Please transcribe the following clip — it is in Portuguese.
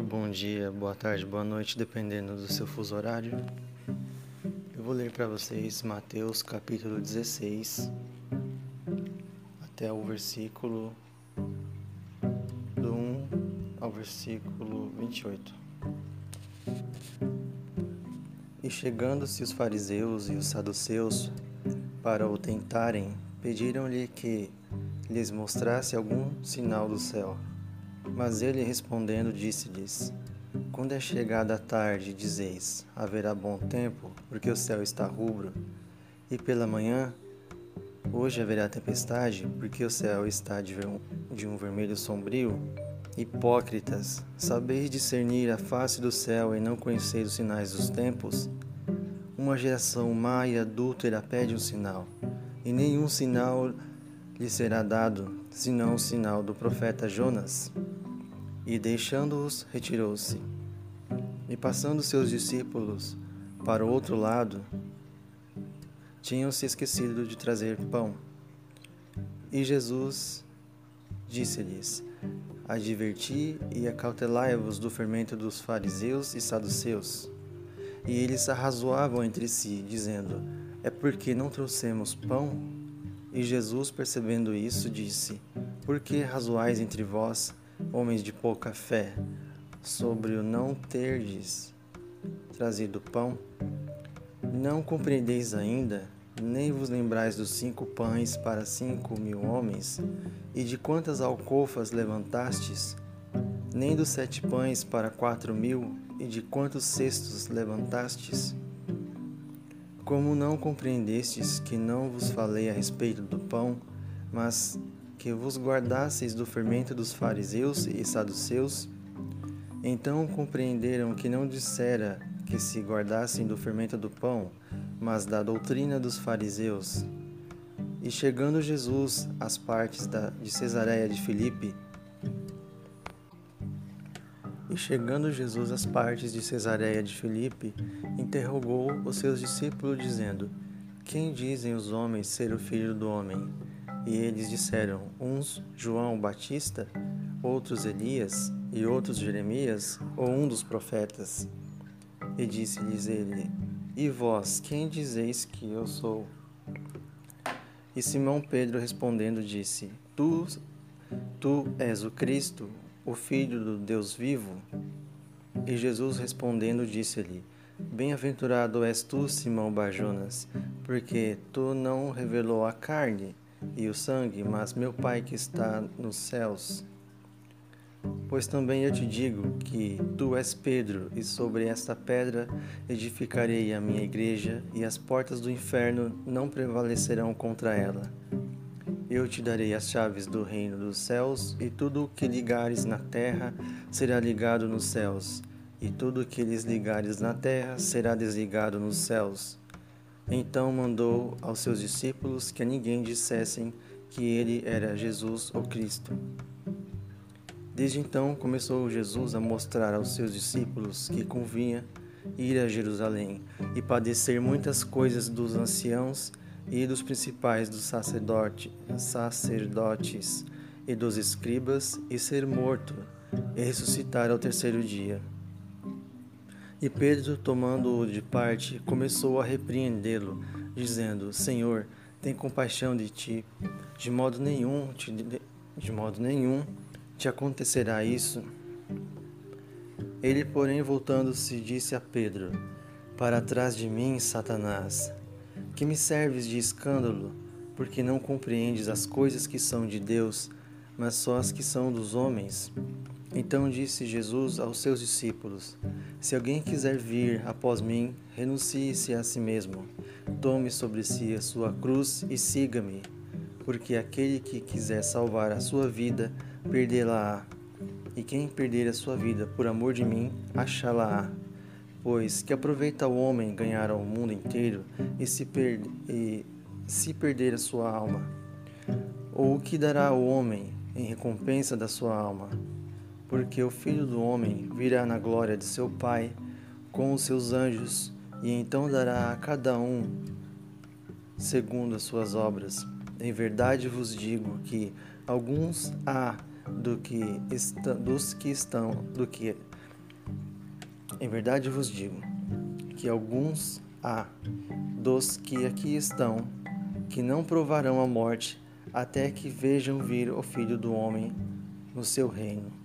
Bom dia, boa tarde, boa noite, dependendo do seu fuso horário. Eu vou ler para vocês Mateus capítulo 16 até o versículo do 1 ao versículo 28. E chegando-se os fariseus e os saduceus para o tentarem, pediram-lhe que lhes mostrasse algum sinal do céu. Mas ele respondendo disse-lhes: Quando é chegada a tarde, dizeis: haverá bom tempo, porque o céu está rubro, e pela manhã, hoje haverá tempestade, porque o céu está de, de um vermelho sombrio. Hipócritas, sabeis discernir a face do céu e não conheceis os sinais dos tempos? Uma geração má e adúltera pede um sinal, e nenhum sinal lhe será dado, senão o sinal do profeta Jonas. E deixando-os, retirou-se. E passando seus discípulos para o outro lado, tinham se esquecido de trazer pão. E Jesus disse-lhes: Adverti e acautelai-vos do fermento dos fariseus e saduceus. E eles arrazoavam entre si, dizendo: É porque não trouxemos pão? E Jesus, percebendo isso, disse: Por que razoais entre vós? homens de pouca fé, sobre o não terdes trazido pão? Não compreendeis ainda, nem vos lembrais dos cinco pães para cinco mil homens, e de quantas alcofas levantastes? Nem dos sete pães para quatro mil, e de quantos cestos levantastes? Como não compreendestes que não vos falei a respeito do pão, mas que vos guardasseis do fermento dos fariseus e saduceus? Então compreenderam que não dissera que se guardassem do fermento do pão, mas da doutrina dos fariseus. E chegando Jesus às partes da, de Cesareia de Filipe, e chegando Jesus às partes de Cesareia de Filipe, interrogou os seus discípulos, dizendo: Quem dizem os homens ser o filho do homem? E eles disseram: uns João Batista, outros Elias, e outros Jeremias, ou um dos profetas. E disse-lhes ele: E vós, quem dizeis que eu sou? E Simão Pedro respondendo disse: Tu, tu és o Cristo, o Filho do Deus vivo? E Jesus respondendo disse-lhe: Bem-aventurado és tu, Simão Barjonas, porque tu não revelou a carne e o sangue, mas meu Pai que está nos céus. Pois também eu te digo que tu és Pedro, e sobre esta pedra edificarei a minha igreja, e as portas do inferno não prevalecerão contra ela. Eu te darei as chaves do reino dos céus, e tudo o que ligares na terra será ligado nos céus, e tudo o que lhes ligares na terra será desligado nos céus. Então mandou aos seus discípulos que a ninguém dissessem que ele era Jesus o Cristo. Desde então começou Jesus a mostrar aos seus discípulos que convinha ir a Jerusalém e padecer muitas coisas dos anciãos e dos principais dos sacerdote, sacerdotes e dos escribas e ser morto e ressuscitar ao terceiro dia. E Pedro, tomando-o de parte, começou a repreendê-lo, dizendo: Senhor, tem compaixão de ti. De modo nenhum, te, de modo nenhum te acontecerá isso. Ele, porém, voltando-se, disse a Pedro: Para trás de mim, Satanás, que me serves de escândalo, porque não compreendes as coisas que são de Deus, mas só as que são dos homens. Então disse Jesus aos seus discípulos: Se alguém quiser vir após mim, renuncie-se a si mesmo, tome sobre si a sua cruz e siga-me. Porque aquele que quiser salvar a sua vida, perdê-la-á. E quem perder a sua vida por amor de mim, achá-la-á. Pois que aproveita o homem ganhar o mundo inteiro e se, per e se perder a sua alma? Ou o que dará o homem em recompensa da sua alma? porque o Filho do Homem virá na glória de seu Pai com os seus anjos, e então dará a cada um segundo as suas obras. Em verdade vos digo que alguns há do que dos que estão do que Em verdade vos digo que alguns há dos que aqui estão que não provarão a morte até que vejam vir o Filho do Homem no seu reino.